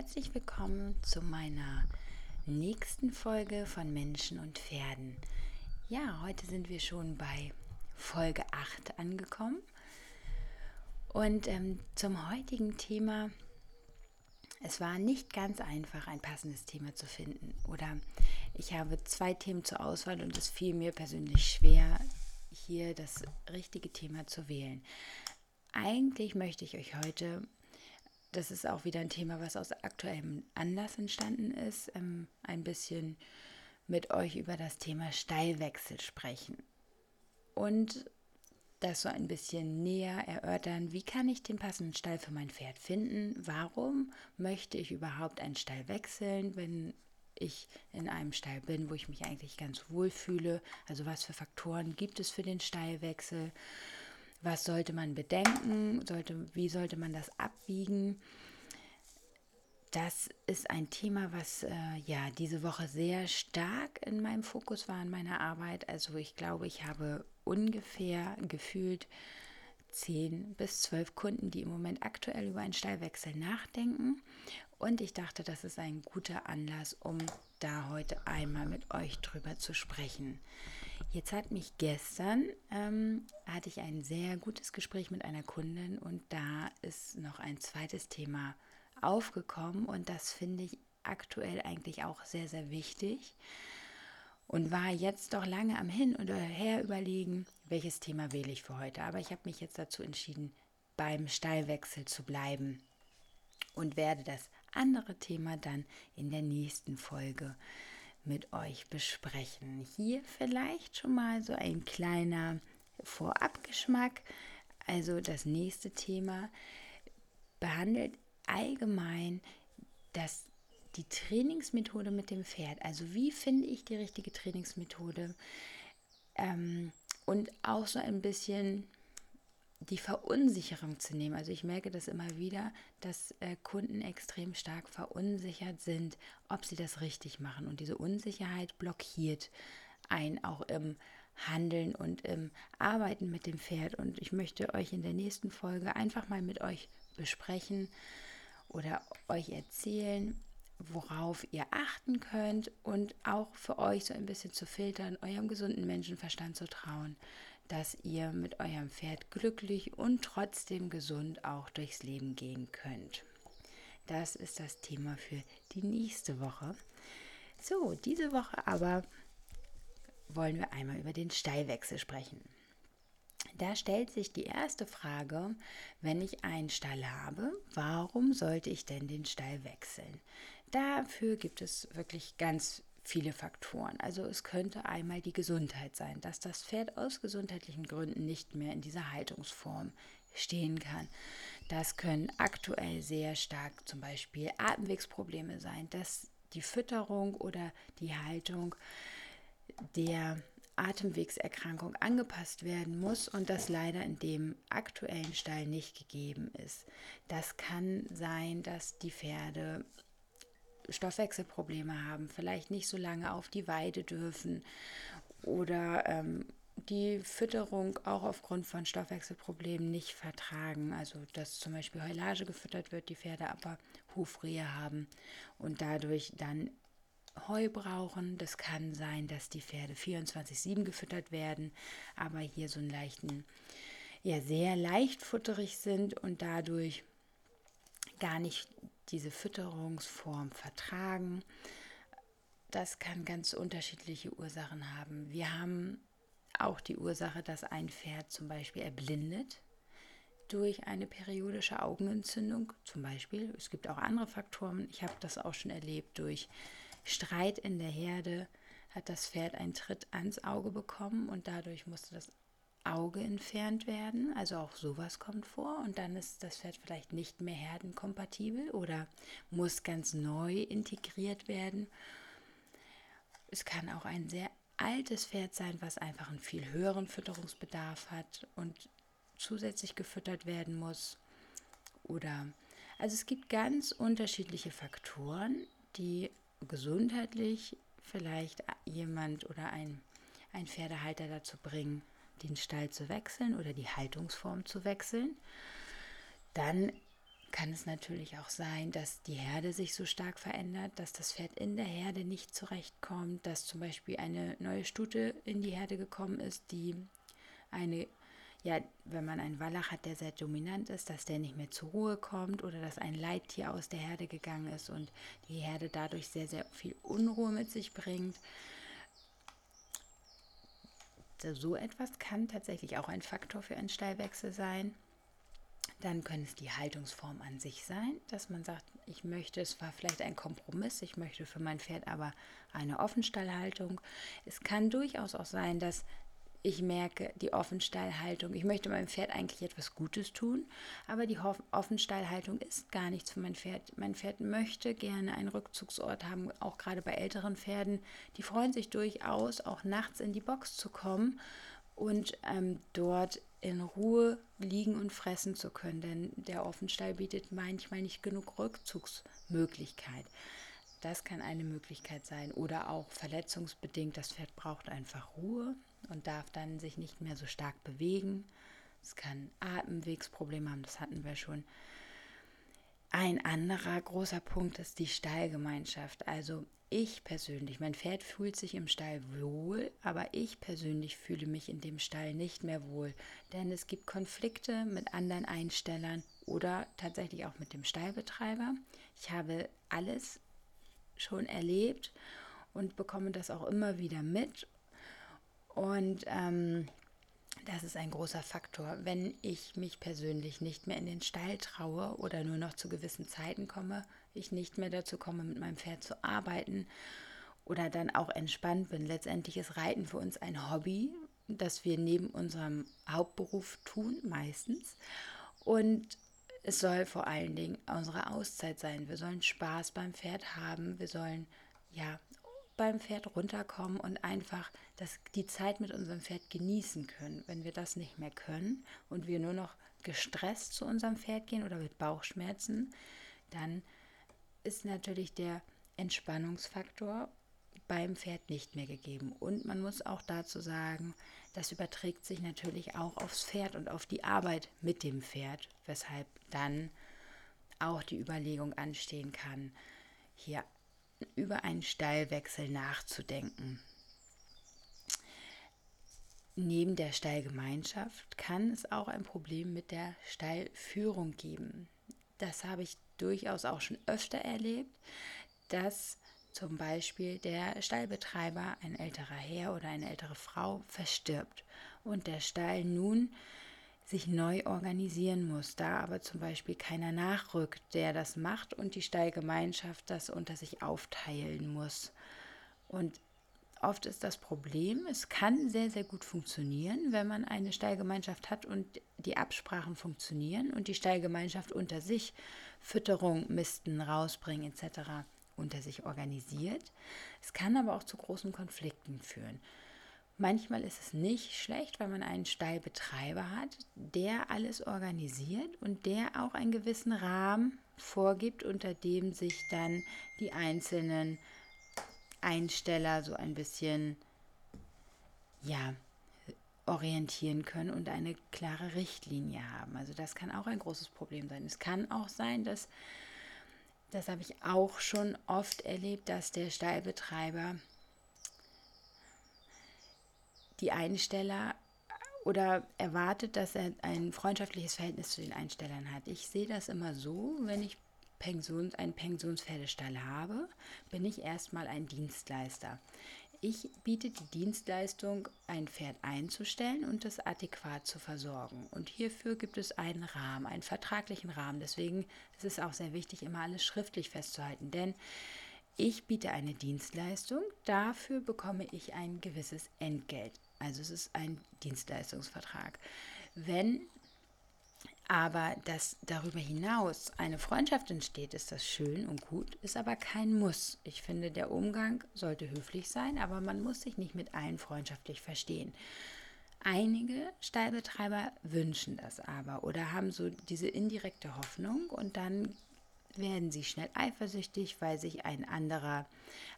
Herzlich willkommen zu meiner nächsten Folge von Menschen und Pferden. Ja, heute sind wir schon bei Folge 8 angekommen. Und ähm, zum heutigen Thema, es war nicht ganz einfach, ein passendes Thema zu finden. Oder ich habe zwei Themen zur Auswahl und es fiel mir persönlich schwer, hier das richtige Thema zu wählen. Eigentlich möchte ich euch heute das ist auch wieder ein Thema, was aus aktuellem Anlass entstanden ist, ähm, ein bisschen mit euch über das Thema Stallwechsel sprechen. Und das so ein bisschen näher erörtern, wie kann ich den passenden Stall für mein Pferd finden? Warum möchte ich überhaupt einen Stall wechseln, wenn ich in einem Stall bin, wo ich mich eigentlich ganz wohl fühle? Also was für Faktoren gibt es für den Stallwechsel? Was sollte man bedenken? Sollte, wie sollte man das abwiegen? Das ist ein Thema, was äh, ja diese Woche sehr stark in meinem Fokus war in meiner Arbeit. Also ich glaube, ich habe ungefähr gefühlt zehn bis zwölf Kunden, die im Moment aktuell über einen Stallwechsel nachdenken. Und ich dachte, das ist ein guter Anlass, um da heute einmal mit euch drüber zu sprechen. Jetzt hat mich gestern, ähm, hatte ich ein sehr gutes Gespräch mit einer Kundin und da ist noch ein zweites Thema aufgekommen und das finde ich aktuell eigentlich auch sehr, sehr wichtig und war jetzt doch lange am Hin und Her überlegen, welches Thema wähle ich für heute. Aber ich habe mich jetzt dazu entschieden, beim Stallwechsel zu bleiben und werde das andere Thema dann in der nächsten Folge mit euch besprechen. Hier vielleicht schon mal so ein kleiner Vorabgeschmack. Also das nächste Thema behandelt allgemein das, die Trainingsmethode mit dem Pferd. Also wie finde ich die richtige Trainingsmethode? Ähm, und auch so ein bisschen die Verunsicherung zu nehmen. Also ich merke das immer wieder, dass äh, Kunden extrem stark verunsichert sind, ob sie das richtig machen. Und diese Unsicherheit blockiert ein auch im Handeln und im Arbeiten mit dem Pferd. Und ich möchte euch in der nächsten Folge einfach mal mit euch besprechen oder euch erzählen, worauf ihr achten könnt und auch für euch so ein bisschen zu filtern, eurem gesunden Menschenverstand zu trauen dass ihr mit eurem Pferd glücklich und trotzdem gesund auch durchs Leben gehen könnt. Das ist das Thema für die nächste Woche. So, diese Woche aber wollen wir einmal über den Stallwechsel sprechen. Da stellt sich die erste Frage, wenn ich einen Stall habe, warum sollte ich denn den Stall wechseln? Dafür gibt es wirklich ganz viele Faktoren. Also es könnte einmal die Gesundheit sein, dass das Pferd aus gesundheitlichen Gründen nicht mehr in dieser Haltungsform stehen kann. Das können aktuell sehr stark zum Beispiel Atemwegsprobleme sein, dass die Fütterung oder die Haltung der Atemwegserkrankung angepasst werden muss und das leider in dem aktuellen Stall nicht gegeben ist. Das kann sein, dass die Pferde Stoffwechselprobleme haben, vielleicht nicht so lange auf die Weide dürfen oder ähm, die Fütterung auch aufgrund von Stoffwechselproblemen nicht vertragen. Also dass zum Beispiel Heulage gefüttert wird, die Pferde aber Hufrehe haben und dadurch dann Heu brauchen. Das kann sein, dass die Pferde 24-7 gefüttert werden, aber hier so einen leichten, ja sehr leicht futterig sind und dadurch gar nicht diese Fütterungsform vertragen. Das kann ganz unterschiedliche Ursachen haben. Wir haben auch die Ursache, dass ein Pferd zum Beispiel erblindet durch eine periodische Augenentzündung zum Beispiel. Es gibt auch andere Faktoren. Ich habe das auch schon erlebt durch Streit in der Herde hat das Pferd einen Tritt ans Auge bekommen und dadurch musste das Auge entfernt werden. Also auch sowas kommt vor. Und dann ist das Pferd vielleicht nicht mehr herdenkompatibel oder muss ganz neu integriert werden. Es kann auch ein sehr altes Pferd sein, was einfach einen viel höheren Fütterungsbedarf hat und zusätzlich gefüttert werden muss. Oder also es gibt ganz unterschiedliche Faktoren, die gesundheitlich vielleicht jemand oder ein, ein Pferdehalter dazu bringen, den Stall zu wechseln oder die Haltungsform zu wechseln. Dann kann es natürlich auch sein, dass die Herde sich so stark verändert, dass das Pferd in der Herde nicht zurechtkommt, dass zum Beispiel eine neue Stute in die Herde gekommen ist, die eine, ja, wenn man einen Wallach hat, der sehr dominant ist, dass der nicht mehr zur Ruhe kommt oder dass ein Leittier aus der Herde gegangen ist und die Herde dadurch sehr, sehr viel Unruhe mit sich bringt. So etwas kann tatsächlich auch ein Faktor für einen Stallwechsel sein. Dann können es die Haltungsform an sich sein, dass man sagt, ich möchte, es war vielleicht ein Kompromiss, ich möchte für mein Pferd aber eine Offenstallhaltung. Es kann durchaus auch sein, dass ich merke, die Offenstallhaltung, ich möchte meinem Pferd eigentlich etwas Gutes tun, aber die Offenstallhaltung ist gar nichts für mein Pferd. Mein Pferd möchte gerne einen Rückzugsort haben, auch gerade bei älteren Pferden. Die freuen sich durchaus, auch nachts in die Box zu kommen und ähm, dort in Ruhe liegen und fressen zu können, denn der Offenstall bietet manchmal nicht genug Rückzugsmöglichkeit. Das kann eine Möglichkeit sein oder auch verletzungsbedingt. Das Pferd braucht einfach Ruhe und darf dann sich nicht mehr so stark bewegen. Es kann Atemwegsprobleme haben, das hatten wir schon. Ein anderer großer Punkt ist die Stallgemeinschaft. Also ich persönlich, mein Pferd fühlt sich im Stall wohl, aber ich persönlich fühle mich in dem Stall nicht mehr wohl, denn es gibt Konflikte mit anderen Einstellern oder tatsächlich auch mit dem Stallbetreiber. Ich habe alles schon erlebt und bekomme das auch immer wieder mit. Und ähm, das ist ein großer Faktor. Wenn ich mich persönlich nicht mehr in den Stall traue oder nur noch zu gewissen Zeiten komme, ich nicht mehr dazu komme, mit meinem Pferd zu arbeiten oder dann auch entspannt bin. Letztendlich ist Reiten für uns ein Hobby, das wir neben unserem Hauptberuf tun, meistens. Und es soll vor allen Dingen unsere Auszeit sein. Wir sollen Spaß beim Pferd haben. Wir sollen ja beim Pferd runterkommen und einfach das, die Zeit mit unserem Pferd genießen können. Wenn wir das nicht mehr können und wir nur noch gestresst zu unserem Pferd gehen oder mit Bauchschmerzen, dann ist natürlich der Entspannungsfaktor beim Pferd nicht mehr gegeben. Und man muss auch dazu sagen, das überträgt sich natürlich auch aufs Pferd und auf die Arbeit mit dem Pferd, weshalb dann auch die Überlegung anstehen kann, hier über einen Stallwechsel nachzudenken. Neben der Stallgemeinschaft kann es auch ein Problem mit der Stallführung geben. Das habe ich durchaus auch schon öfter erlebt, dass zum Beispiel der Stallbetreiber, ein älterer Herr oder eine ältere Frau, verstirbt und der Stall nun sich neu organisieren muss, da aber zum Beispiel keiner nachrückt, der das macht und die Stallgemeinschaft das unter sich aufteilen muss. Und oft ist das Problem, es kann sehr, sehr gut funktionieren, wenn man eine Stallgemeinschaft hat und die Absprachen funktionieren und die Stallgemeinschaft unter sich Fütterung, Misten, rausbringen etc. unter sich organisiert. Es kann aber auch zu großen Konflikten führen. Manchmal ist es nicht schlecht, wenn man einen Stallbetreiber hat, der alles organisiert und der auch einen gewissen Rahmen vorgibt, unter dem sich dann die einzelnen Einsteller so ein bisschen ja, orientieren können und eine klare Richtlinie haben. Also das kann auch ein großes Problem sein. Es kann auch sein, dass, das habe ich auch schon oft erlebt, dass der Stallbetreiber die Einsteller oder erwartet, dass er ein freundschaftliches Verhältnis zu den Einstellern hat. Ich sehe das immer so, wenn ich Pensions, einen Pensionspferdestall habe, bin ich erstmal ein Dienstleister. Ich biete die Dienstleistung, ein Pferd einzustellen und es adäquat zu versorgen. Und hierfür gibt es einen Rahmen, einen vertraglichen Rahmen. Deswegen ist es auch sehr wichtig, immer alles schriftlich festzuhalten. Denn ich biete eine Dienstleistung, dafür bekomme ich ein gewisses Entgelt. Also es ist ein Dienstleistungsvertrag. Wenn aber dass darüber hinaus eine Freundschaft entsteht, ist das schön und gut, ist aber kein Muss. Ich finde, der Umgang sollte höflich sein, aber man muss sich nicht mit allen freundschaftlich verstehen. Einige Stallbetreiber wünschen das aber oder haben so diese indirekte Hoffnung und dann werden sie schnell eifersüchtig, weil sich ein anderer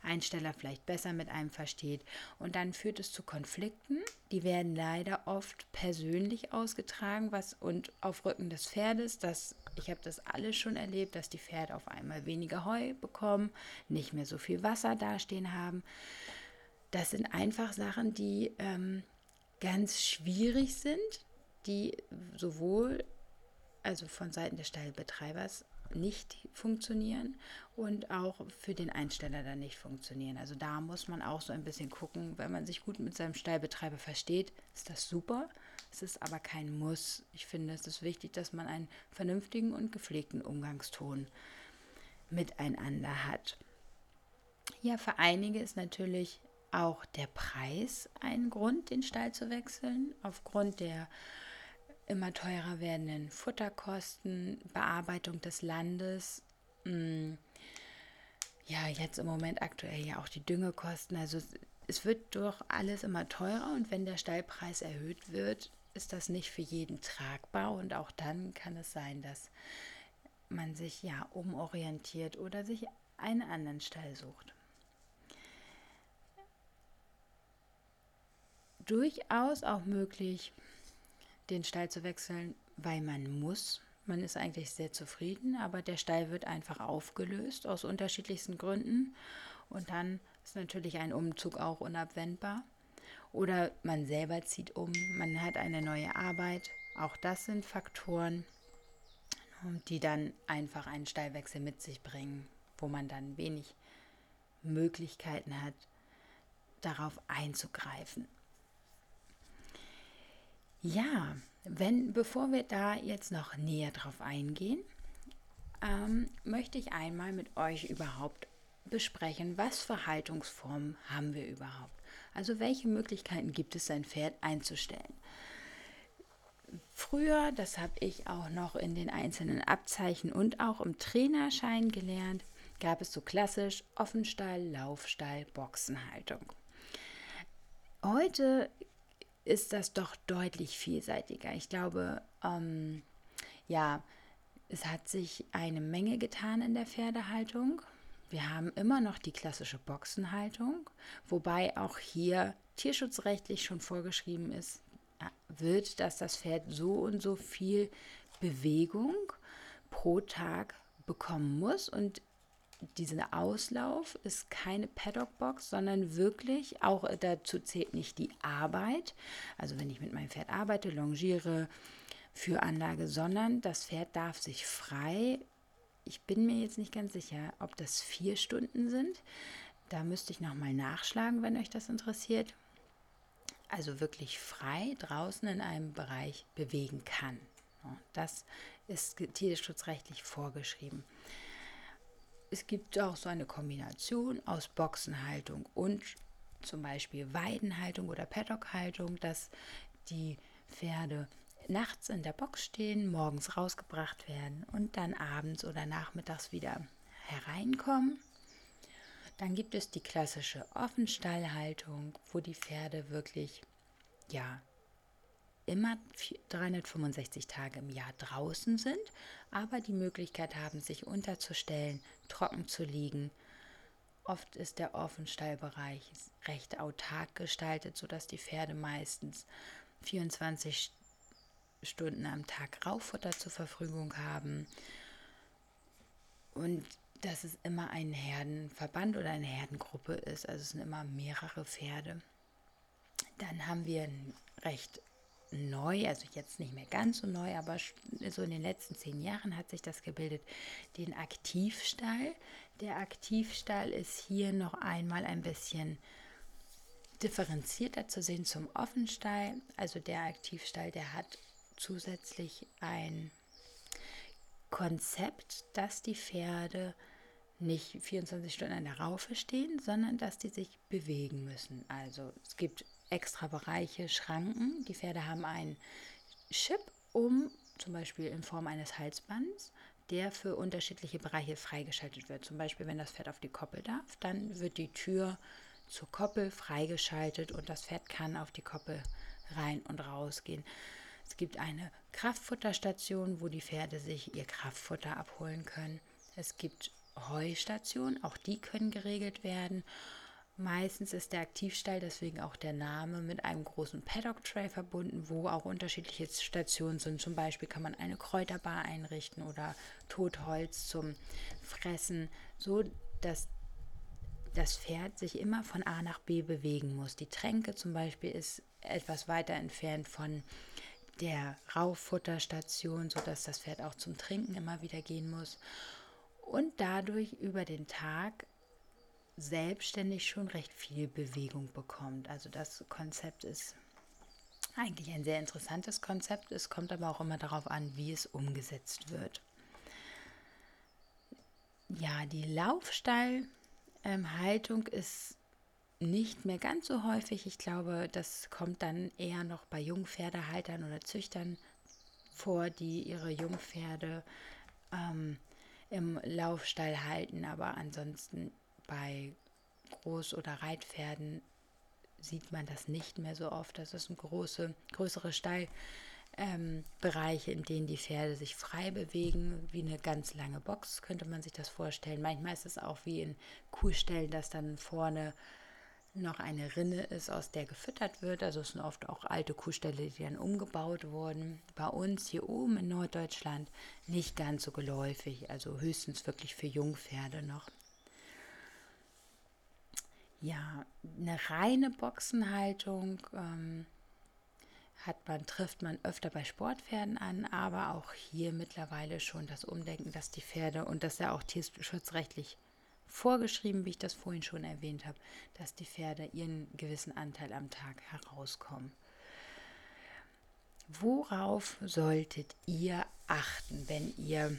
Einsteller vielleicht besser mit einem versteht. Und dann führt es zu Konflikten. Die werden leider oft persönlich ausgetragen, was und auf Rücken des Pferdes. Das, ich habe das alles schon erlebt, dass die Pferde auf einmal weniger Heu bekommen, nicht mehr so viel Wasser dastehen haben. Das sind einfach Sachen, die ähm, ganz schwierig sind, die sowohl also von Seiten des Stallbetreibers nicht funktionieren und auch für den Einsteller dann nicht funktionieren. Also da muss man auch so ein bisschen gucken, wenn man sich gut mit seinem Stallbetreiber versteht, ist das super. Es ist aber kein Muss. Ich finde, es ist wichtig, dass man einen vernünftigen und gepflegten Umgangston miteinander hat. Ja, für einige ist natürlich auch der Preis ein Grund, den Stall zu wechseln, aufgrund der immer teurer werdenden Futterkosten, Bearbeitung des Landes, mh, mm, ja, jetzt im Moment aktuell ja auch die Düngekosten. Also es wird durch alles immer teurer und wenn der Stallpreis erhöht wird, ist das nicht für jeden tragbar und auch dann kann es sein, dass man sich ja umorientiert oder sich einen anderen Stall sucht. Durchaus auch möglich, den Stall zu wechseln, weil man muss. Man ist eigentlich sehr zufrieden, aber der Stall wird einfach aufgelöst aus unterschiedlichsten Gründen. Und dann ist natürlich ein Umzug auch unabwendbar. Oder man selber zieht um, man hat eine neue Arbeit. Auch das sind Faktoren, die dann einfach einen Stallwechsel mit sich bringen, wo man dann wenig Möglichkeiten hat, darauf einzugreifen. Ja, wenn, bevor wir da jetzt noch näher drauf eingehen, ähm, möchte ich einmal mit euch überhaupt besprechen, was für Haltungsformen haben wir überhaupt. Also welche Möglichkeiten gibt es, sein Pferd einzustellen. Früher, das habe ich auch noch in den einzelnen Abzeichen und auch im Trainerschein gelernt, gab es so klassisch Offenstall, Laufstall, Boxenhaltung. Heute ist das doch deutlich vielseitiger. Ich glaube, ähm, ja, es hat sich eine Menge getan in der Pferdehaltung. Wir haben immer noch die klassische Boxenhaltung, wobei auch hier tierschutzrechtlich schon vorgeschrieben ist, äh, wird, dass das Pferd so und so viel Bewegung pro Tag bekommen muss und dieser Auslauf ist keine Paddockbox, sondern wirklich, auch dazu zählt nicht die Arbeit, also wenn ich mit meinem Pferd arbeite, longiere, für Anlage, sondern das Pferd darf sich frei, ich bin mir jetzt nicht ganz sicher, ob das vier Stunden sind, da müsste ich nochmal nachschlagen, wenn euch das interessiert, also wirklich frei draußen in einem Bereich bewegen kann. Das ist tierschutzrechtlich vorgeschrieben es gibt auch so eine Kombination aus Boxenhaltung und zum Beispiel Weidenhaltung oder Paddockhaltung, dass die Pferde nachts in der Box stehen, morgens rausgebracht werden und dann abends oder nachmittags wieder hereinkommen. Dann gibt es die klassische Offenstallhaltung, wo die Pferde wirklich ja immer 365 Tage im Jahr draußen sind, aber die Möglichkeit haben, sich unterzustellen, trocken zu liegen. Oft ist der Offenstallbereich recht autark gestaltet, sodass die Pferde meistens 24 Stunden am Tag Rauffutter zur Verfügung haben. Und dass es immer ein Herdenverband oder eine Herdengruppe ist, also es sind immer mehrere Pferde. Dann haben wir ein recht neu, also jetzt nicht mehr ganz so neu, aber so in den letzten zehn Jahren hat sich das gebildet, den Aktivstall. Der Aktivstall ist hier noch einmal ein bisschen differenzierter zu sehen zum Offenstall. Also der Aktivstall, der hat zusätzlich ein Konzept, dass die Pferde nicht 24 Stunden an der Raufe stehen, sondern dass die sich bewegen müssen. Also es gibt extra Bereiche, Schranken. Die Pferde haben einen Chip, um zum Beispiel in Form eines Halsbands, der für unterschiedliche Bereiche freigeschaltet wird. Zum Beispiel, wenn das Pferd auf die Koppel darf, dann wird die Tür zur Koppel freigeschaltet und das Pferd kann auf die Koppel rein und raus gehen. Es gibt eine Kraftfutterstation, wo die Pferde sich ihr Kraftfutter abholen können. Es gibt Heustationen, auch die können geregelt werden. Meistens ist der Aktivstall, deswegen auch der Name, mit einem großen Paddock-Tray verbunden, wo auch unterschiedliche Stationen sind. Zum Beispiel kann man eine Kräuterbar einrichten oder Totholz zum Fressen, so dass das Pferd sich immer von A nach B bewegen muss. Die Tränke zum Beispiel ist etwas weiter entfernt von der Rauffutterstation, sodass das Pferd auch zum Trinken immer wieder gehen muss und dadurch über den Tag selbstständig schon recht viel Bewegung bekommt. Also das Konzept ist eigentlich ein sehr interessantes Konzept. Es kommt aber auch immer darauf an, wie es umgesetzt wird. Ja, die Laufstallhaltung ist nicht mehr ganz so häufig. Ich glaube, das kommt dann eher noch bei Jungpferdehaltern oder Züchtern vor, die ihre Jungpferde ähm, im Laufstall halten. Aber ansonsten bei Groß- oder Reitpferden sieht man das nicht mehr so oft. Das ist ein große, größere Stallbereiche, ähm, in denen die Pferde sich frei bewegen, wie eine ganz lange Box, könnte man sich das vorstellen. Manchmal ist es auch wie in Kuhställen, dass dann vorne noch eine Rinne ist, aus der gefüttert wird. Also es sind oft auch alte Kuhställe, die dann umgebaut wurden. Bei uns hier oben in Norddeutschland nicht ganz so geläufig, also höchstens wirklich für Jungpferde noch. Ja, eine reine Boxenhaltung ähm, hat man, trifft man öfter bei Sportpferden an, aber auch hier mittlerweile schon das Umdenken, dass die Pferde und das ja auch tierschutzrechtlich vorgeschrieben, wie ich das vorhin schon erwähnt habe, dass die Pferde ihren gewissen Anteil am Tag herauskommen. Worauf solltet ihr achten, wenn ihr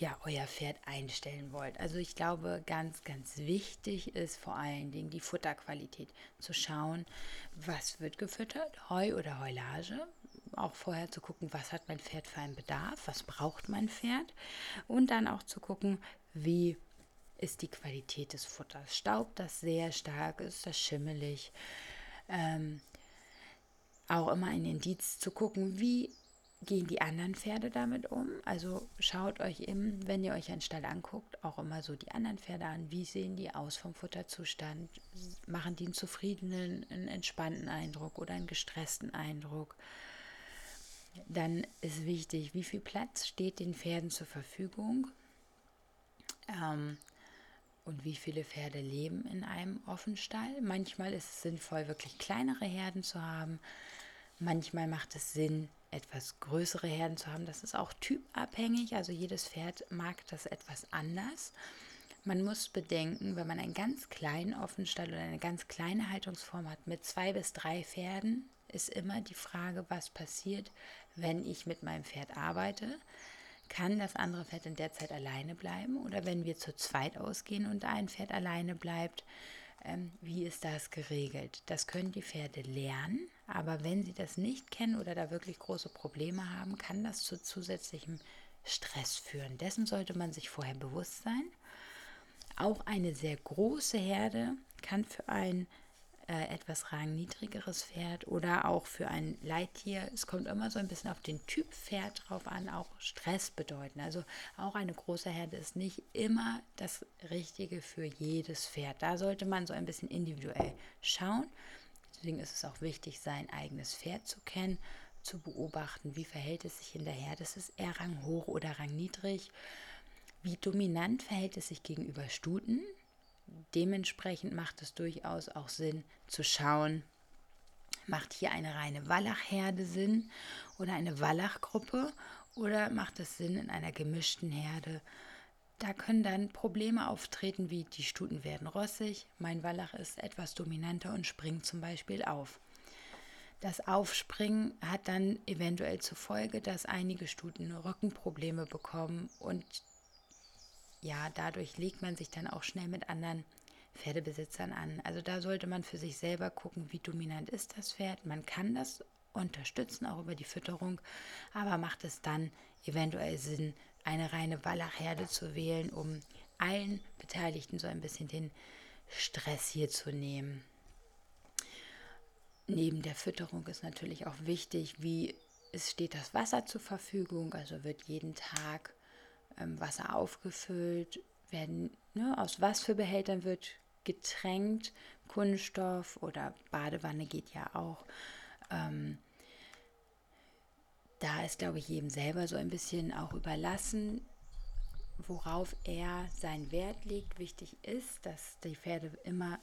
ja euer Pferd einstellen wollt? Also ich glaube, ganz, ganz wichtig ist vor allen Dingen die Futterqualität. Zu schauen, was wird gefüttert, Heu oder Heulage. Auch vorher zu gucken, was hat mein Pferd für einen Bedarf, was braucht mein Pferd. Und dann auch zu gucken, wie ist die Qualität des Futters. Staubt das sehr stark, ist das schimmelig. Ähm, auch immer ein Indiz zu gucken, wie gehen die anderen Pferde damit um. Also schaut euch im, wenn ihr euch einen Stall anguckt, auch immer so die anderen Pferde an. Wie sehen die aus vom Futterzustand? Machen die einen zufriedenen, einen entspannten Eindruck oder einen gestressten Eindruck? Dann ist wichtig, wie viel Platz steht den Pferden zur Verfügung. Ähm, und wie viele Pferde leben in einem Offenstall. Manchmal ist es sinnvoll, wirklich kleinere Herden zu haben. Manchmal macht es Sinn, etwas größere Herden zu haben. Das ist auch typabhängig. Also jedes Pferd mag das etwas anders. Man muss bedenken, wenn man einen ganz kleinen Offenstall oder eine ganz kleine Haltungsform hat mit zwei bis drei Pferden, ist immer die Frage, was passiert, wenn ich mit meinem Pferd arbeite. Kann das andere Pferd in der Zeit alleine bleiben? Oder wenn wir zu zweit ausgehen und ein Pferd alleine bleibt, ähm, wie ist das geregelt? Das können die Pferde lernen, aber wenn sie das nicht kennen oder da wirklich große Probleme haben, kann das zu zusätzlichem Stress führen. Dessen sollte man sich vorher bewusst sein. Auch eine sehr große Herde kann für ein äh, etwas rangniedrigeres Pferd oder auch für ein Leittier. Es kommt immer so ein bisschen auf den Typ Pferd drauf an, auch Stress bedeuten. Also auch eine große Herde ist nicht immer das Richtige für jedes Pferd. Da sollte man so ein bisschen individuell schauen. Deswegen ist es auch wichtig, sein eigenes Pferd zu kennen, zu beobachten, wie verhält es sich in der Herde. Ist es eher ranghoch oder rangniedrig? Wie dominant verhält es sich gegenüber Stuten? Dementsprechend macht es durchaus auch Sinn zu schauen, macht hier eine reine Wallachherde Sinn oder eine Wallachgruppe oder macht es Sinn in einer gemischten Herde? Da können dann Probleme auftreten, wie die Stuten werden rossig, mein Wallach ist etwas dominanter und springt zum Beispiel auf. Das Aufspringen hat dann eventuell zur Folge, dass einige Stuten Rückenprobleme bekommen und ja, dadurch legt man sich dann auch schnell mit anderen Pferdebesitzern an. Also da sollte man für sich selber gucken, wie dominant ist das Pferd. Man kann das unterstützen, auch über die Fütterung, aber macht es dann eventuell Sinn, eine reine Wallachherde zu wählen, um allen Beteiligten so ein bisschen den Stress hier zu nehmen. Neben der Fütterung ist natürlich auch wichtig, wie es steht das Wasser zur Verfügung, also wird jeden Tag ähm, Wasser aufgefüllt, werden, ne, aus was für Behältern wird getränkt, Kunststoff oder Badewanne geht ja auch. Ähm, da ist, glaube ich, jedem selber so ein bisschen auch überlassen, worauf er seinen Wert legt. Wichtig ist, dass die Pferde immer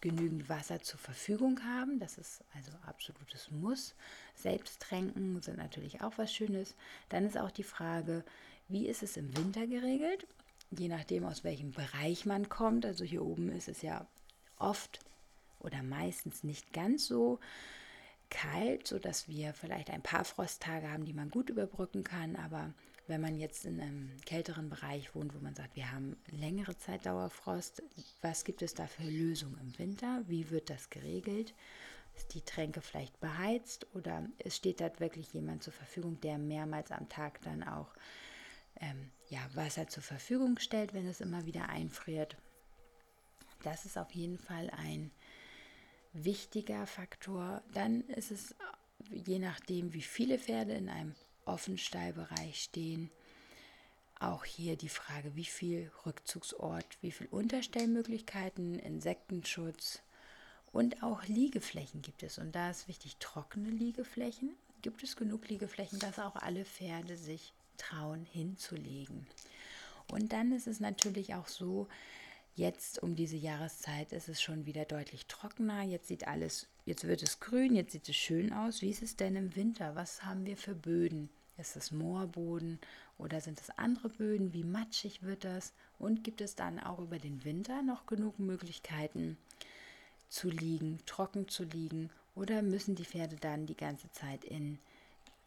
genügend Wasser zur Verfügung haben. Das ist also absolutes Muss. Selbsttränken sind natürlich auch was Schönes. Dann ist auch die Frage, wie ist es im Winter geregelt? Je nachdem, aus welchem Bereich man kommt. Also hier oben ist es ja oft oder meistens nicht ganz so kalt, sodass wir vielleicht ein paar Frosttage haben, die man gut überbrücken kann. Aber wenn man jetzt in einem kälteren Bereich wohnt, wo man sagt, wir haben längere Zeit Dauerfrost, was gibt es da für Lösungen im Winter? Wie wird das geregelt? Ist die Tränke vielleicht beheizt oder es steht da wirklich jemand zur Verfügung, der mehrmals am Tag dann auch ähm, ja, Wasser zur Verfügung stellt, wenn es immer wieder einfriert? Das ist auf jeden Fall ein wichtiger Faktor. Dann ist es je nachdem, wie viele Pferde in einem Offenstallbereich stehen. Auch hier die Frage, wie viel Rückzugsort, wie viel Unterstellmöglichkeiten, Insektenschutz und auch Liegeflächen gibt es. Und da ist wichtig, trockene Liegeflächen. Gibt es genug Liegeflächen, dass auch alle Pferde sich trauen hinzulegen. Und dann ist es natürlich auch so, Jetzt um diese Jahreszeit ist es schon wieder deutlich trockener. Jetzt sieht alles, jetzt wird es grün, jetzt sieht es schön aus. Wie ist es denn im Winter? Was haben wir für Böden? Ist es Moorboden oder sind es andere Böden? Wie matschig wird das? Und gibt es dann auch über den Winter noch genug Möglichkeiten zu liegen, trocken zu liegen? Oder müssen die Pferde dann die ganze Zeit in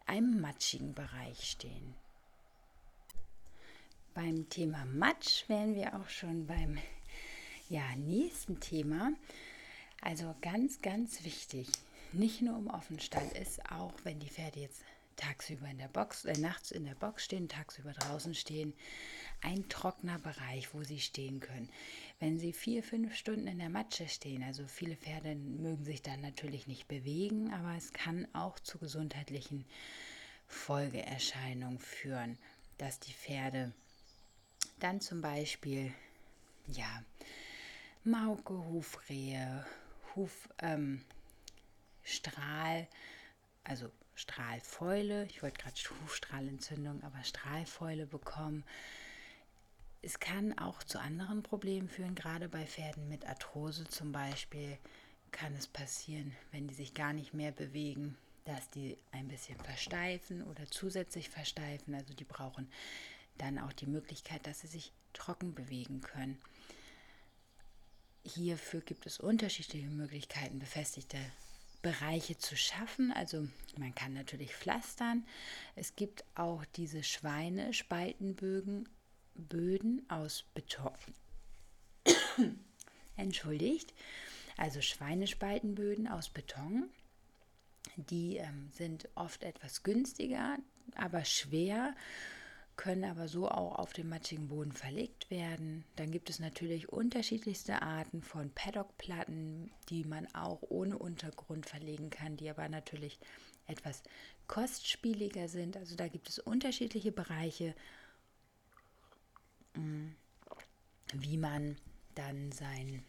einem matschigen Bereich stehen? Beim Thema Matsch wären wir auch schon beim ja, nächsten Thema. Also ganz, ganz wichtig, nicht nur im Offenstall ist, auch wenn die Pferde jetzt tagsüber in der Box, äh, nachts in der Box stehen, tagsüber draußen stehen, ein trockener Bereich, wo sie stehen können. Wenn sie vier, fünf Stunden in der Matsche stehen, also viele Pferde mögen sich dann natürlich nicht bewegen, aber es kann auch zu gesundheitlichen Folgeerscheinungen führen, dass die Pferde dann zum Beispiel, ja, Mauke, Hufrehe, Hufstrahl, ähm, also Strahlfäule, ich wollte gerade Hufstrahlentzündung, aber Strahlfäule bekommen. Es kann auch zu anderen Problemen führen, gerade bei Pferden mit Arthrose zum Beispiel kann es passieren, wenn die sich gar nicht mehr bewegen, dass die ein bisschen versteifen oder zusätzlich versteifen. Also die brauchen dann auch die Möglichkeit, dass sie sich trocken bewegen können. Hierfür gibt es unterschiedliche Möglichkeiten, befestigte Bereiche zu schaffen. Also man kann natürlich pflastern. Es gibt auch diese Schweinespaltenbögen Böden aus Beton. Entschuldigt. Also Schweinespaltenböden aus Beton. Die ähm, sind oft etwas günstiger, aber schwer können aber so auch auf dem matschigen Boden verlegt werden. Dann gibt es natürlich unterschiedlichste Arten von Paddockplatten, die man auch ohne Untergrund verlegen kann, die aber natürlich etwas kostspieliger sind. Also da gibt es unterschiedliche Bereiche, mm, wie man dann sein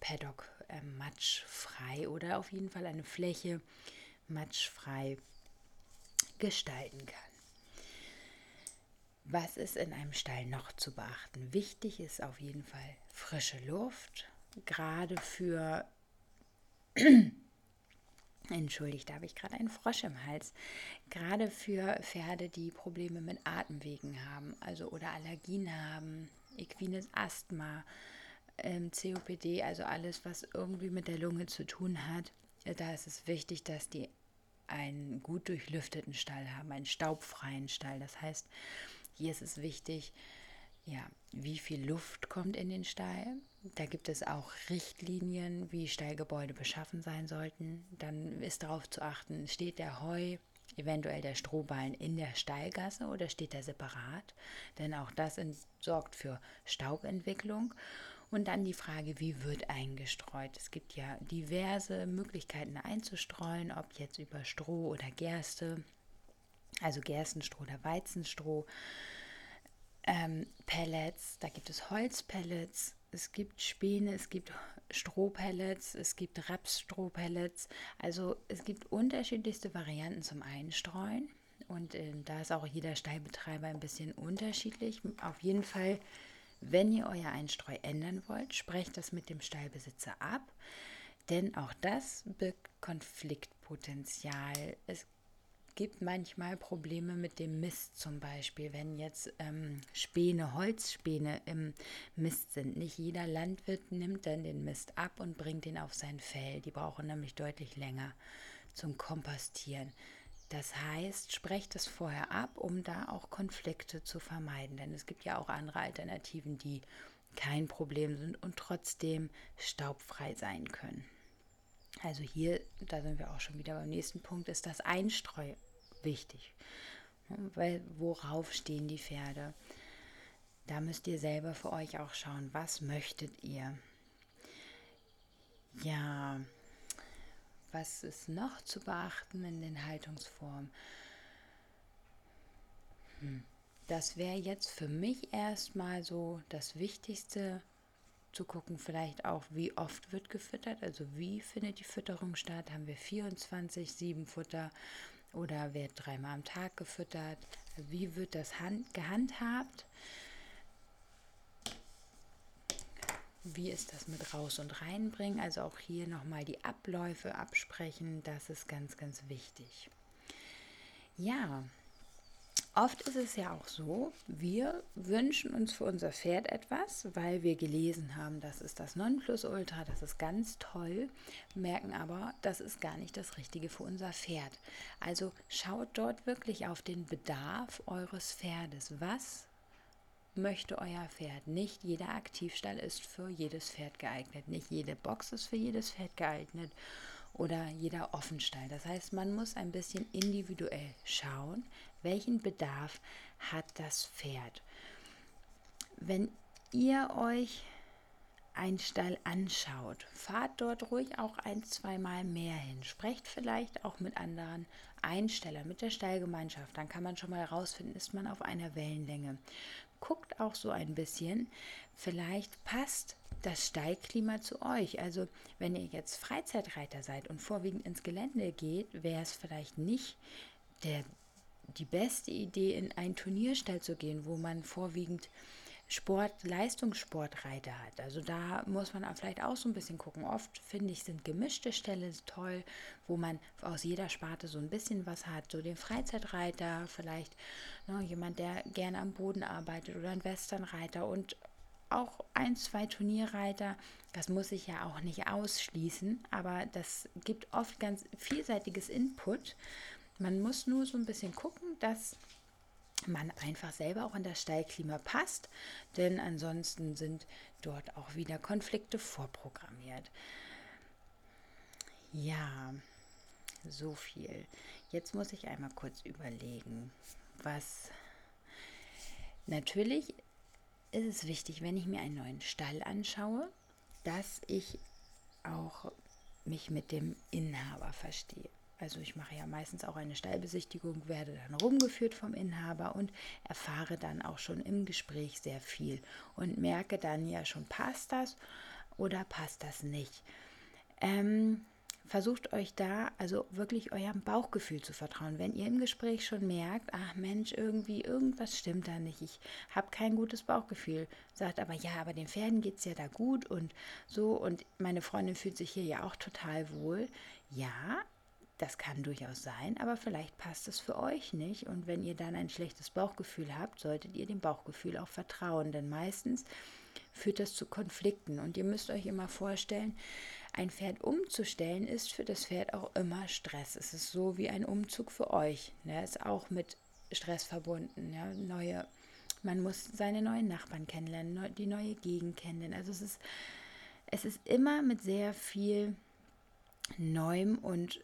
Paddock äh, matschfrei oder auf jeden Fall eine Fläche matschfrei gestalten kann. Was ist in einem Stall noch zu beachten? Wichtig ist auf jeden Fall frische Luft, gerade für Entschuldigt, da habe ich gerade einen Frosch im Hals. Gerade für Pferde, die Probleme mit Atemwegen haben, also oder Allergien haben, equines Asthma, ähm, COPD, also alles, was irgendwie mit der Lunge zu tun hat. Da ist es wichtig, dass die einen gut durchlüfteten Stall haben, einen staubfreien Stall. Das heißt, hier ist es wichtig, ja, wie viel Luft kommt in den Stall. Da gibt es auch Richtlinien, wie Stallgebäude beschaffen sein sollten. Dann ist darauf zu achten, steht der Heu, eventuell der Strohballen in der Stallgasse oder steht er separat? Denn auch das sorgt für Staubentwicklung. Und dann die Frage, wie wird eingestreut? Es gibt ja diverse Möglichkeiten einzustreuen, ob jetzt über Stroh oder Gerste also Gerstenstroh oder Weizenstroh. ähm, Pellets, da gibt es Holzpellets, es gibt Späne, es gibt Strohpellets, es gibt Rapsstrohpellets. Also es gibt unterschiedlichste Varianten zum Einstreuen. Und äh, da ist auch jeder Stallbetreiber ein bisschen unterschiedlich. Auf jeden Fall, wenn ihr euer Einstreu ändern wollt, sprecht das mit dem Stallbesitzer ab. Denn auch das birgt Konfliktpotenzial. Es gibt manchmal Probleme mit dem Mist zum Beispiel, wenn jetzt ähm, Späne, Holzspäne im Mist sind. Nicht jeder Landwirt nimmt dann den Mist ab und bringt ihn auf sein Feld. Die brauchen nämlich deutlich länger zum Kompostieren. Das heißt, sprecht es vorher ab, um da auch Konflikte zu vermeiden. Denn es gibt ja auch andere Alternativen, die kein Problem sind und trotzdem staubfrei sein können. Also hier, da sind wir auch schon wieder beim nächsten Punkt, ist das Einstreu wichtig. Weil worauf stehen die Pferde? Da müsst ihr selber für euch auch schauen, was möchtet ihr? Ja, was ist noch zu beachten in den Haltungsformen? Hm. Das wäre jetzt für mich erstmal so das Wichtigste zu gucken, vielleicht auch, wie oft wird gefüttert, also wie findet die Fütterung statt? Haben wir 24, 7 Futter oder wird dreimal am Tag gefüttert? Wie wird das hand gehandhabt? Wie ist das mit raus und reinbringen? Also auch hier nochmal die Abläufe absprechen. Das ist ganz, ganz wichtig. Ja, Oft ist es ja auch so, wir wünschen uns für unser Pferd etwas, weil wir gelesen haben, das ist das Nonplusultra, das ist ganz toll, merken aber, das ist gar nicht das Richtige für unser Pferd. Also schaut dort wirklich auf den Bedarf eures Pferdes. Was möchte euer Pferd? Nicht jeder Aktivstall ist für jedes Pferd geeignet, nicht jede Box ist für jedes Pferd geeignet oder jeder Offenstall. Das heißt, man muss ein bisschen individuell schauen, welchen Bedarf hat das Pferd. Wenn ihr euch einen Stall anschaut, fahrt dort ruhig auch ein, zweimal mehr hin. Sprecht vielleicht auch mit anderen Einstellern, mit der Stallgemeinschaft. Dann kann man schon mal herausfinden, ist man auf einer Wellenlänge. Guckt auch so ein bisschen, vielleicht passt das Stallklima zu euch. Also wenn ihr jetzt Freizeitreiter seid und vorwiegend ins Gelände geht, wäre es vielleicht nicht der, die beste Idee, in einen Turnierstall zu gehen, wo man vorwiegend Sport, Leistungssportreiter hat. Also da muss man vielleicht auch so ein bisschen gucken. Oft finde ich, sind gemischte Ställe toll, wo man aus jeder Sparte so ein bisschen was hat. So den Freizeitreiter, vielleicht ne, jemand, der gerne am Boden arbeitet oder ein Westernreiter und auch ein, zwei Turnierreiter. Das muss ich ja auch nicht ausschließen, aber das gibt oft ganz vielseitiges Input. Man muss nur so ein bisschen gucken, dass man einfach selber auch in das Stallklima passt, denn ansonsten sind dort auch wieder Konflikte vorprogrammiert. Ja, so viel. Jetzt muss ich einmal kurz überlegen, was natürlich ist es wichtig, wenn ich mir einen neuen Stall anschaue, dass ich auch mich mit dem Inhaber verstehe. Also ich mache ja meistens auch eine Stallbesichtigung, werde dann rumgeführt vom Inhaber und erfahre dann auch schon im Gespräch sehr viel und merke dann ja schon, passt das oder passt das nicht. Ähm, versucht euch da also wirklich eurem Bauchgefühl zu vertrauen. Wenn ihr im Gespräch schon merkt, ach Mensch, irgendwie irgendwas stimmt da nicht, ich habe kein gutes Bauchgefühl, sagt aber ja, aber den Pferden geht es ja da gut und so und meine Freundin fühlt sich hier ja auch total wohl. Ja, das kann durchaus sein, aber vielleicht passt es für euch nicht. Und wenn ihr dann ein schlechtes Bauchgefühl habt, solltet ihr dem Bauchgefühl auch vertrauen. Denn meistens führt das zu Konflikten. Und ihr müsst euch immer vorstellen, ein Pferd umzustellen ist für das Pferd auch immer Stress. Es ist so wie ein Umzug für euch. Ne? Ist auch mit Stress verbunden. Ja? Neue, man muss seine neuen Nachbarn kennenlernen, die neue Gegend kennenlernen. Also es ist, es ist immer mit sehr viel Neuem und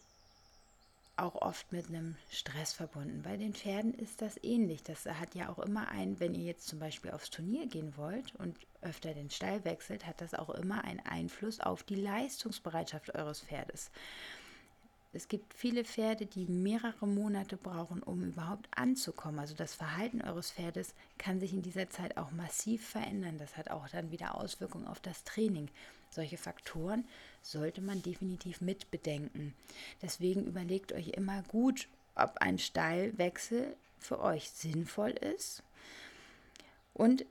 auch oft mit einem Stress verbunden. Bei den Pferden ist das ähnlich. Das hat ja auch immer ein, wenn ihr jetzt zum Beispiel aufs Turnier gehen wollt und öfter den Stall wechselt, hat das auch immer einen Einfluss auf die Leistungsbereitschaft eures Pferdes. es gibt viele Pferde, die mehrere Monate brauchen, um überhaupt anzukommen. Also das Verhalten eures Pferdes kann sich in dieser Zeit auch massiv verändern. Das hat auch dann wieder Auswirkungen auf das Training. Solche Faktoren sollte man definitiv mit bedenken. Deswegen überlegt euch immer gut, ob ein Stallwechsel für euch sinnvoll ist. Und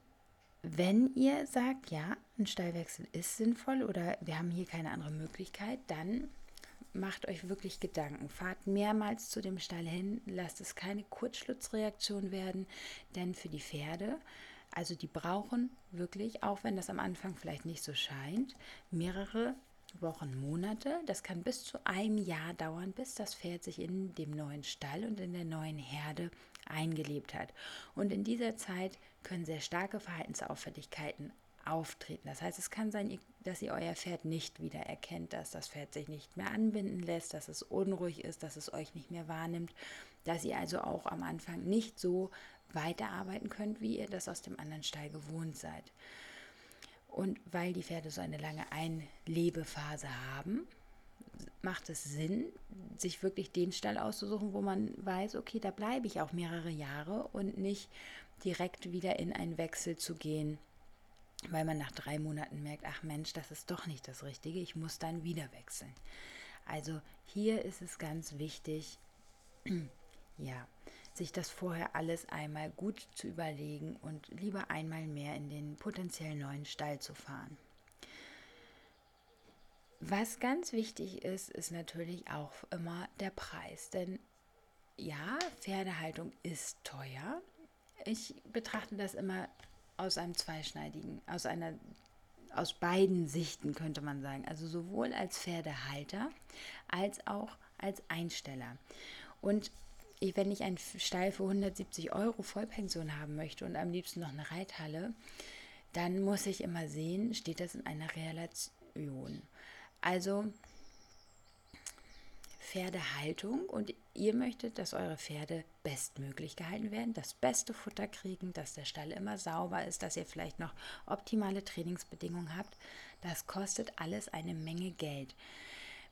wenn ihr sagt, ja, ein Stallwechsel ist sinnvoll oder wir haben hier keine andere Möglichkeit, dann macht euch wirklich Gedanken. Fahrt mehrmals zu dem Stall hin, lasst es keine Kurzschlussreaktion werden, denn für die Pferde, also die brauchen wirklich, auch wenn das am Anfang vielleicht nicht so scheint, mehrere Wochen, Monate. Das kann bis zu einem Jahr dauern, bis das Pferd sich in dem neuen Stall und in der neuen Herde eingelebt hat. Und in dieser Zeit können sehr starke Verhaltensauffälligkeiten auftreten. Das heißt, es kann sein, dass ihr euer Pferd nicht wieder erkennt, dass das Pferd sich nicht mehr anbinden lässt, dass es unruhig ist, dass es euch nicht mehr wahrnimmt, dass ihr also auch am Anfang nicht so weiterarbeiten könnt, wie ihr das aus dem anderen Stall gewohnt seid. Und weil die Pferde so eine lange Einlebephase haben, macht es Sinn, sich wirklich den Stall auszusuchen, wo man weiß, okay, da bleibe ich auch mehrere Jahre und nicht direkt wieder in einen Wechsel zu gehen, weil man nach drei Monaten merkt, ach Mensch, das ist doch nicht das Richtige, ich muss dann wieder wechseln. Also hier ist es ganz wichtig, ja, sich das vorher alles einmal gut zu überlegen und lieber einmal mehr in den potenziell neuen Stall zu fahren. Was ganz wichtig ist, ist natürlich auch immer der Preis. Denn ja, Pferdehaltung ist teuer. Ich betrachte das immer aus einem zweischneidigen, aus einer, aus beiden Sichten könnte man sagen. Also sowohl als Pferdehalter als auch als Einsteller. Und wenn ich einen Stall für 170 Euro Vollpension haben möchte und am liebsten noch eine Reithalle, dann muss ich immer sehen, steht das in einer Relation. Also Pferdehaltung und ihr möchtet, dass eure Pferde bestmöglich gehalten werden, das beste Futter kriegen, dass der Stall immer sauber ist, dass ihr vielleicht noch optimale Trainingsbedingungen habt, das kostet alles eine Menge Geld.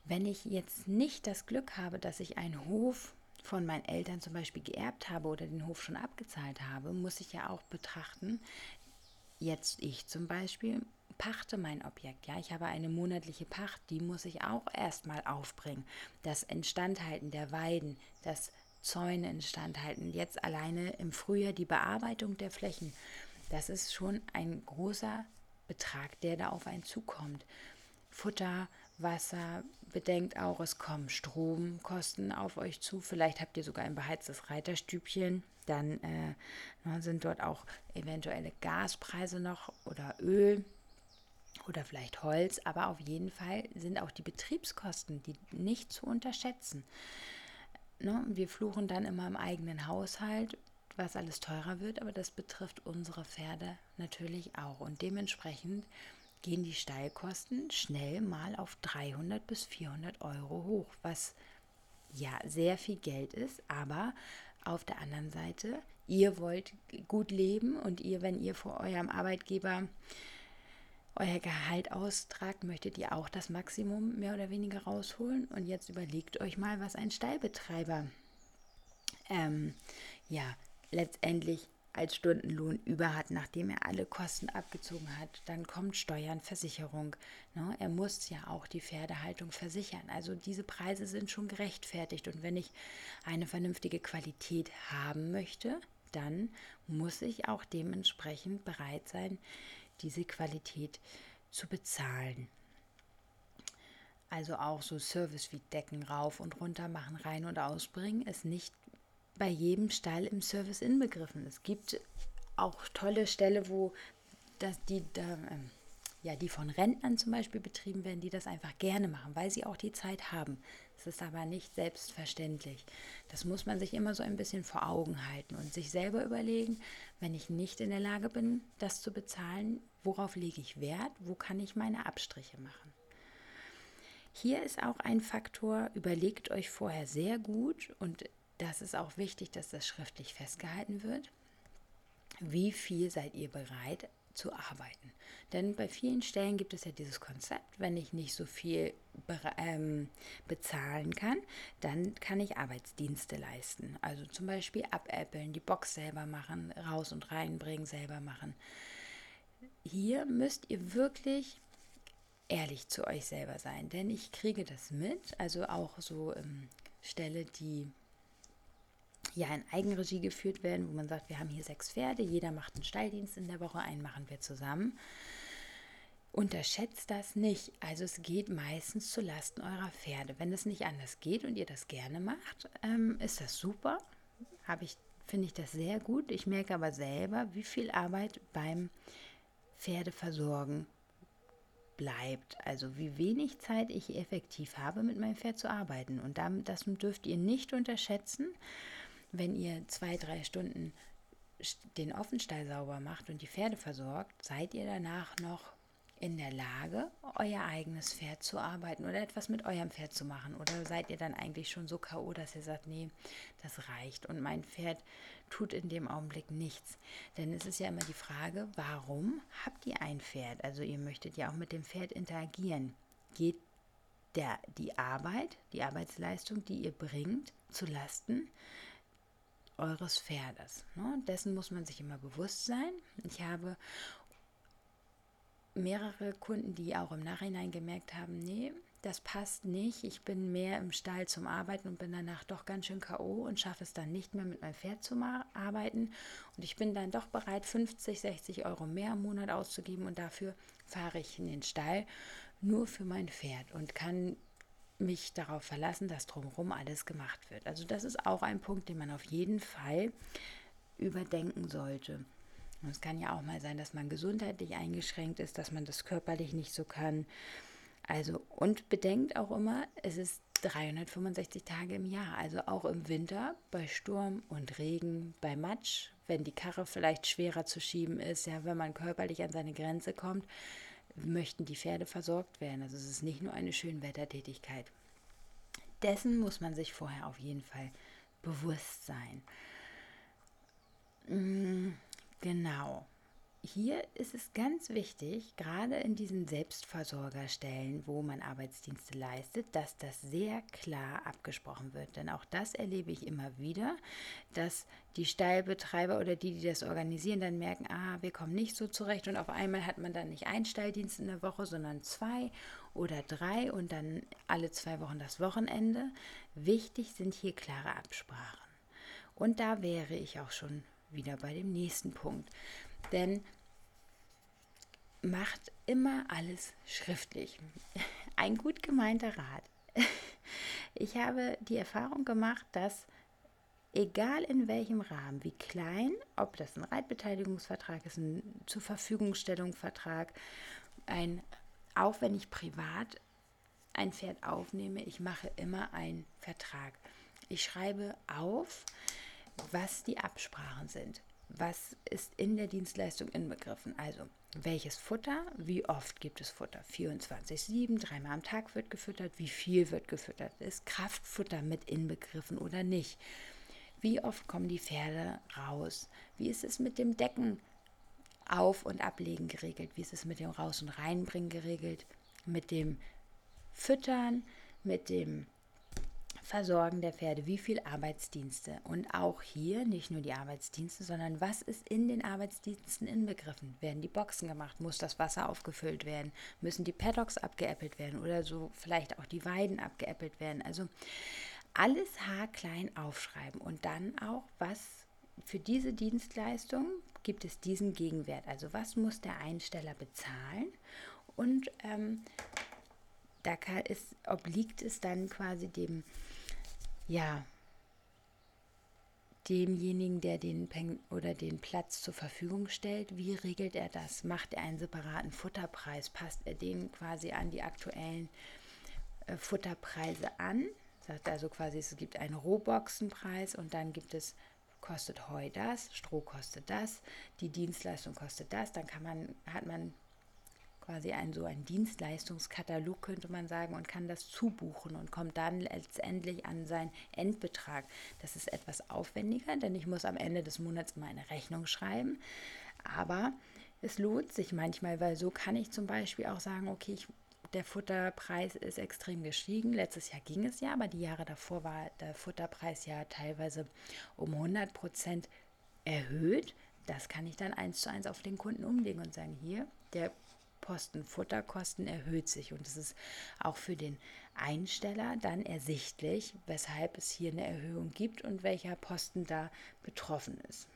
Wenn ich jetzt nicht das Glück habe, dass ich einen Hof von meinen Eltern zum Beispiel geerbt habe oder den Hof schon abgezahlt habe, muss ich ja auch betrachten, jetzt ich zum Beispiel pachte mein Objekt. Ja, ich habe eine monatliche Pacht, die muss ich auch erstmal aufbringen. Das Instandhalten der Weiden, das Zäune instandhalten, jetzt alleine im Frühjahr die Bearbeitung der Flächen, das ist schon ein großer Betrag, der da auf einen zukommt. Futter, Wasser, bedenkt auch, es kommen Stromkosten auf euch zu. Vielleicht habt ihr sogar ein beheiztes Reiterstübchen. Dann äh, sind dort auch eventuelle Gaspreise noch oder Öl oder vielleicht Holz, aber auf jeden Fall sind auch die Betriebskosten, die nicht zu unterschätzen. Ne? Wir fluchen dann immer im eigenen Haushalt, was alles teurer wird, aber das betrifft unsere Pferde natürlich auch. Und dementsprechend gehen die Stallkosten schnell mal auf 300 bis 400 Euro hoch, was ja sehr viel Geld ist, aber auf der anderen Seite, ihr wollt gut leben und ihr, wenn ihr vor eurem Arbeitgeber euer Gehalt austragt, möchtet ihr auch das Maximum mehr oder weniger rausholen. Und jetzt überlegt euch mal, was ein Stallbetreiber ähm, ja letztendlich als Stundenlohn über hat, nachdem er alle Kosten abgezogen hat. Dann kommt Steuern, Versicherung. Ne? Er muss ja auch die Pferdehaltung versichern. Also diese Preise sind schon gerechtfertigt. Und wenn ich eine vernünftige Qualität haben möchte, dann muss ich auch dementsprechend bereit sein, diese Qualität zu bezahlen. Also auch so Service wie Decken rauf und runter machen, rein und ausbringen, ist nicht bei jedem Stall im Service inbegriffen. Es gibt auch tolle Ställe, wo das, die, da, ähm, ja, die von Rentnern zum Beispiel betrieben werden, die das einfach gerne machen, weil sie auch die Zeit haben. Es ist aber nicht selbstverständlich. Das muss man sich immer so ein bisschen vor Augen halten und sich selber überlegen, wenn ich nicht in der Lage bin, das zu bezahlen, worauf lege ich Wert, wo kann ich meine Abstriche machen. Hier ist auch ein Faktor, überlegt euch vorher sehr gut und das ist auch wichtig, dass das schriftlich festgehalten wird. Wie viel seid ihr bereit zu arbeiten. Denn bei vielen Stellen gibt es ja dieses Konzept, wenn ich nicht so viel be ähm, bezahlen kann, dann kann ich Arbeitsdienste leisten. Also zum Beispiel abäppeln, die Box selber machen, raus und reinbringen, selber machen. Hier müsst ihr wirklich ehrlich zu euch selber sein, denn ich kriege das mit, also auch so ähm, Stelle, die ja in Eigenregie geführt werden, wo man sagt, wir haben hier sechs Pferde, jeder macht einen Stalldienst in der Woche, einen machen wir zusammen. Unterschätzt das nicht. Also es geht meistens zu Lasten eurer Pferde. Wenn es nicht anders geht und ihr das gerne macht, ähm, ist das super. Habe ich, finde ich das sehr gut. Ich merke aber selber, wie viel Arbeit beim Pferdeversorgen bleibt. Also wie wenig Zeit ich effektiv habe, mit meinem Pferd zu arbeiten. Und das dürft ihr nicht unterschätzen wenn ihr zwei, drei Stunden den Offenstall sauber macht und die Pferde versorgt, seid ihr danach noch in der Lage, euer eigenes Pferd zu arbeiten oder etwas mit eurem Pferd zu machen? Oder seid ihr dann eigentlich schon so K.O., dass ihr sagt, nee, das reicht und mein Pferd tut in dem Augenblick nichts? Denn es ist ja immer die Frage, warum habt ihr ein Pferd? Also ihr möchtet ja auch mit dem Pferd interagieren. Geht der, die Arbeit, die Arbeitsleistung, die ihr bringt, zu Lasten eures Pferdes. Ne? Dessen muss man sich immer bewusst sein. Ich habe mehrere Kunden, die auch im Nachhinein gemerkt haben, nee, das passt nicht. Ich bin mehr im Stall zum Arbeiten und bin danach doch ganz schön KO und schaffe es dann nicht mehr mit meinem Pferd zu arbeiten. Und ich bin dann doch bereit, 50, 60 Euro mehr im Monat auszugeben und dafür fahre ich in den Stall nur für mein Pferd und kann mich darauf verlassen, dass drumherum alles gemacht wird. Also das ist auch ein Punkt, den man auf jeden Fall überdenken sollte. Und es kann ja auch mal sein, dass man gesundheitlich eingeschränkt ist, dass man das körperlich nicht so kann. Also und bedenkt auch immer, es ist 365 Tage im Jahr, also auch im Winter bei Sturm und Regen, bei Matsch, wenn die Karre vielleicht schwerer zu schieben ist, ja, wenn man körperlich an seine Grenze kommt, möchten die Pferde versorgt werden. Also es ist nicht nur eine Schönwettertätigkeit. Dessen muss man sich vorher auf jeden Fall bewusst sein. Mm, genau hier ist es ganz wichtig, gerade in diesen Selbstversorgerstellen, wo man Arbeitsdienste leistet, dass das sehr klar abgesprochen wird. Denn auch das erlebe ich immer wieder, dass die Stallbetreiber oder die, die das organisieren, dann merken, ah, wir kommen nicht so zurecht und auf einmal hat man dann nicht einen Stalldienst in der Woche, sondern zwei oder drei und dann alle zwei Wochen das Wochenende. Wichtig sind hier klare Absprachen. Und da wäre ich auch schon wieder bei dem nächsten Punkt. Denn macht immer alles schriftlich. Ein gut gemeinter Rat. Ich habe die Erfahrung gemacht, dass egal in welchem Rahmen, wie klein, ob das ein Reitbeteiligungsvertrag ist, ein zur Verfügungstellungsvertrag, ein, auch wenn ich privat ein Pferd aufnehme, ich mache immer einen Vertrag. Ich schreibe auf, was die Absprachen sind was ist in der Dienstleistung inbegriffen? Also, welches Futter, wie oft gibt es Futter? 24-7, dreimal am Tag wird gefüttert, wie viel wird gefüttert? Ist Kraftfutter mit inbegriffen oder nicht? Wie oft kommen die Pferde raus? Wie ist es mit dem Decken auf- und ablegen geregelt? Wie ist es mit dem Raus- und Reinbringen geregelt? Mit dem Füttern, mit dem Versorgen der Pferde, wie viel Arbeitsdienste. Und auch hier nicht nur die Arbeitsdienste, sondern was ist in den Arbeitsdiensten inbegriffen? Werden die Boxen gemacht? Muss das Wasser aufgefüllt werden? Müssen die Paddocks abgeäppelt werden? Oder so vielleicht auch die Weiden abgeäppelt werden? Also alles haarklein aufschreiben und dann auch, was für diese Dienstleistung gibt es diesen Gegenwert? Also was muss der Einsteller bezahlen? Und ähm, da kann, ist, obliegt es dann quasi dem ja, demjenigen, der den Pen oder den Platz zur Verfügung stellt, wie regelt er das? Macht er einen separaten Futterpreis? Passt er den quasi an die aktuellen äh, Futterpreise an? Sagt also quasi, es gibt einen Rohboxenpreis und dann gibt es kostet Heu das, Stroh kostet das, die Dienstleistung kostet das, dann kann man, hat man quasi ein, so ein Dienstleistungskatalog, könnte man sagen, und kann das zubuchen und kommt dann letztendlich an seinen Endbetrag. Das ist etwas aufwendiger, denn ich muss am Ende des Monats immer eine Rechnung schreiben. Aber es lohnt sich manchmal, weil so kann ich zum Beispiel auch sagen, okay, ich, der Futterpreis ist extrem gestiegen. Letztes Jahr ging es ja, aber die Jahre davor war der Futterpreis ja teilweise um 100 Prozent erhöht. Das kann ich dann eins zu eins auf den Kunden umlegen und sagen, hier, der Posten Futterkosten erhöht sich und es ist auch für den Einsteller dann ersichtlich, weshalb es hier eine Erhöhung gibt und welcher Posten da betroffen ist.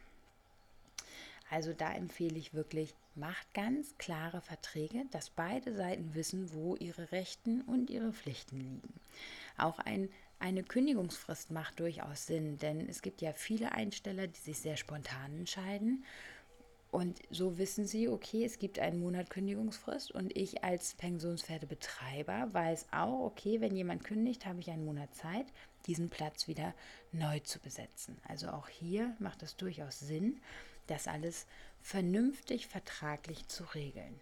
Also da empfehle ich wirklich, macht ganz klare Verträge, dass beide Seiten wissen, wo ihre Rechten und ihre Pflichten liegen. Auch ein, eine Kündigungsfrist macht durchaus Sinn, denn es gibt ja viele Einsteller, die sich sehr spontan entscheiden. Und so wissen sie, okay, es gibt einen Monat Kündigungsfrist und ich als Pensionspferdebetreiber weiß auch, okay, wenn jemand kündigt, habe ich einen Monat Zeit, diesen Platz wieder neu zu besetzen. Also auch hier macht es durchaus Sinn, das alles vernünftig vertraglich zu regeln.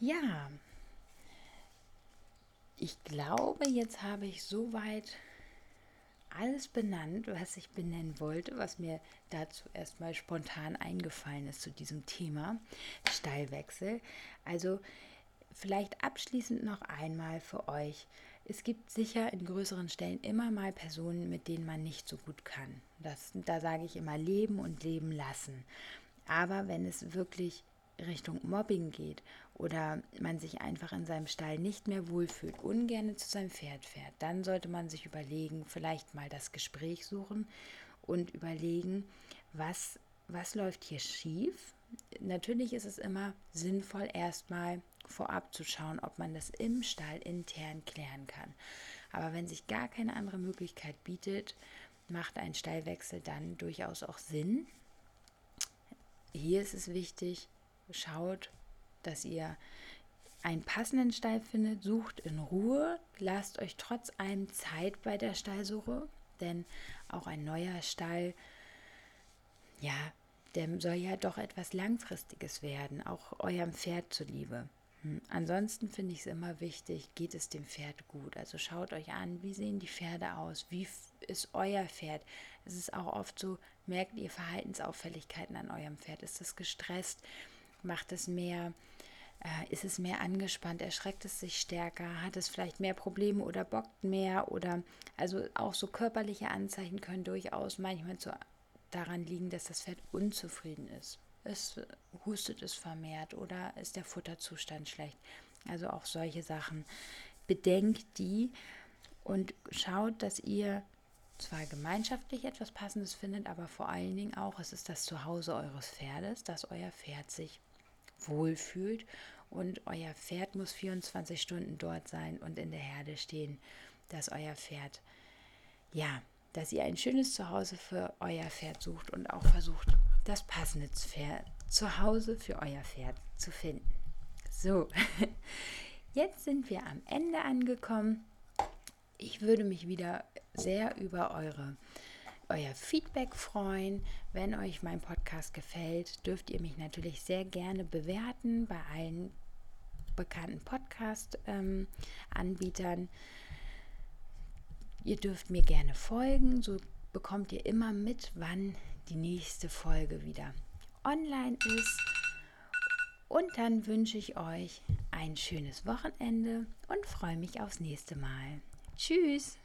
Ja, ich glaube, jetzt habe ich soweit alles benannt, was ich benennen wollte, was mir dazu erstmal spontan eingefallen ist zu diesem Thema Stallwechsel. Also vielleicht abschließend noch einmal für euch es gibt sicher in größeren Stellen immer mal Personen, mit denen man nicht so gut kann. Das, da sage ich immer leben und leben lassen. Aber wenn es wirklich Richtung Mobbing geht oder man sich einfach in seinem Stall nicht mehr wohlfühlt, ungern zu seinem Pferd fährt, dann sollte man sich überlegen, vielleicht mal das Gespräch suchen und überlegen, was, was läuft hier schief. Natürlich ist es immer sinnvoll, erstmal vorab zu schauen, ob man das im Stall intern klären kann. Aber wenn sich gar keine andere Möglichkeit bietet, macht ein Stallwechsel dann durchaus auch Sinn. Hier ist es wichtig, schaut, dass ihr einen passenden Stall findet, sucht in Ruhe, lasst euch trotz allem Zeit bei der Stallsuche, denn auch ein neuer Stall, ja, der soll ja doch etwas Langfristiges werden, auch eurem Pferd zuliebe. Hm, ansonsten finde ich es immer wichtig, geht es dem Pferd gut. Also schaut euch an, wie sehen die Pferde aus, wie ist euer Pferd. Es ist auch oft so, merkt ihr Verhaltensauffälligkeiten an eurem Pferd. Ist es gestresst? Macht es mehr? Äh, ist es mehr angespannt? Erschreckt es sich stärker? Hat es vielleicht mehr Probleme oder bockt mehr? Oder also auch so körperliche Anzeichen können durchaus manchmal zu, daran liegen, dass das Pferd unzufrieden ist es hustet es vermehrt oder ist der Futterzustand schlecht. Also auch solche Sachen. Bedenkt die und schaut, dass ihr zwar gemeinschaftlich etwas Passendes findet, aber vor allen Dingen auch, es ist das Zuhause eures Pferdes, dass euer Pferd sich wohlfühlt und euer Pferd muss 24 Stunden dort sein und in der Herde stehen, dass euer Pferd, ja, dass ihr ein schönes Zuhause für euer Pferd sucht und auch versucht, das passende Pferd zu Hause für euer Pferd zu finden. So, jetzt sind wir am Ende angekommen. Ich würde mich wieder sehr über eure, euer Feedback freuen. Wenn euch mein Podcast gefällt, dürft ihr mich natürlich sehr gerne bewerten bei allen bekannten Podcast-Anbietern. Ihr dürft mir gerne folgen, so bekommt ihr immer mit, wann die nächste Folge wieder online ist. Und dann wünsche ich euch ein schönes Wochenende und freue mich aufs nächste Mal. Tschüss!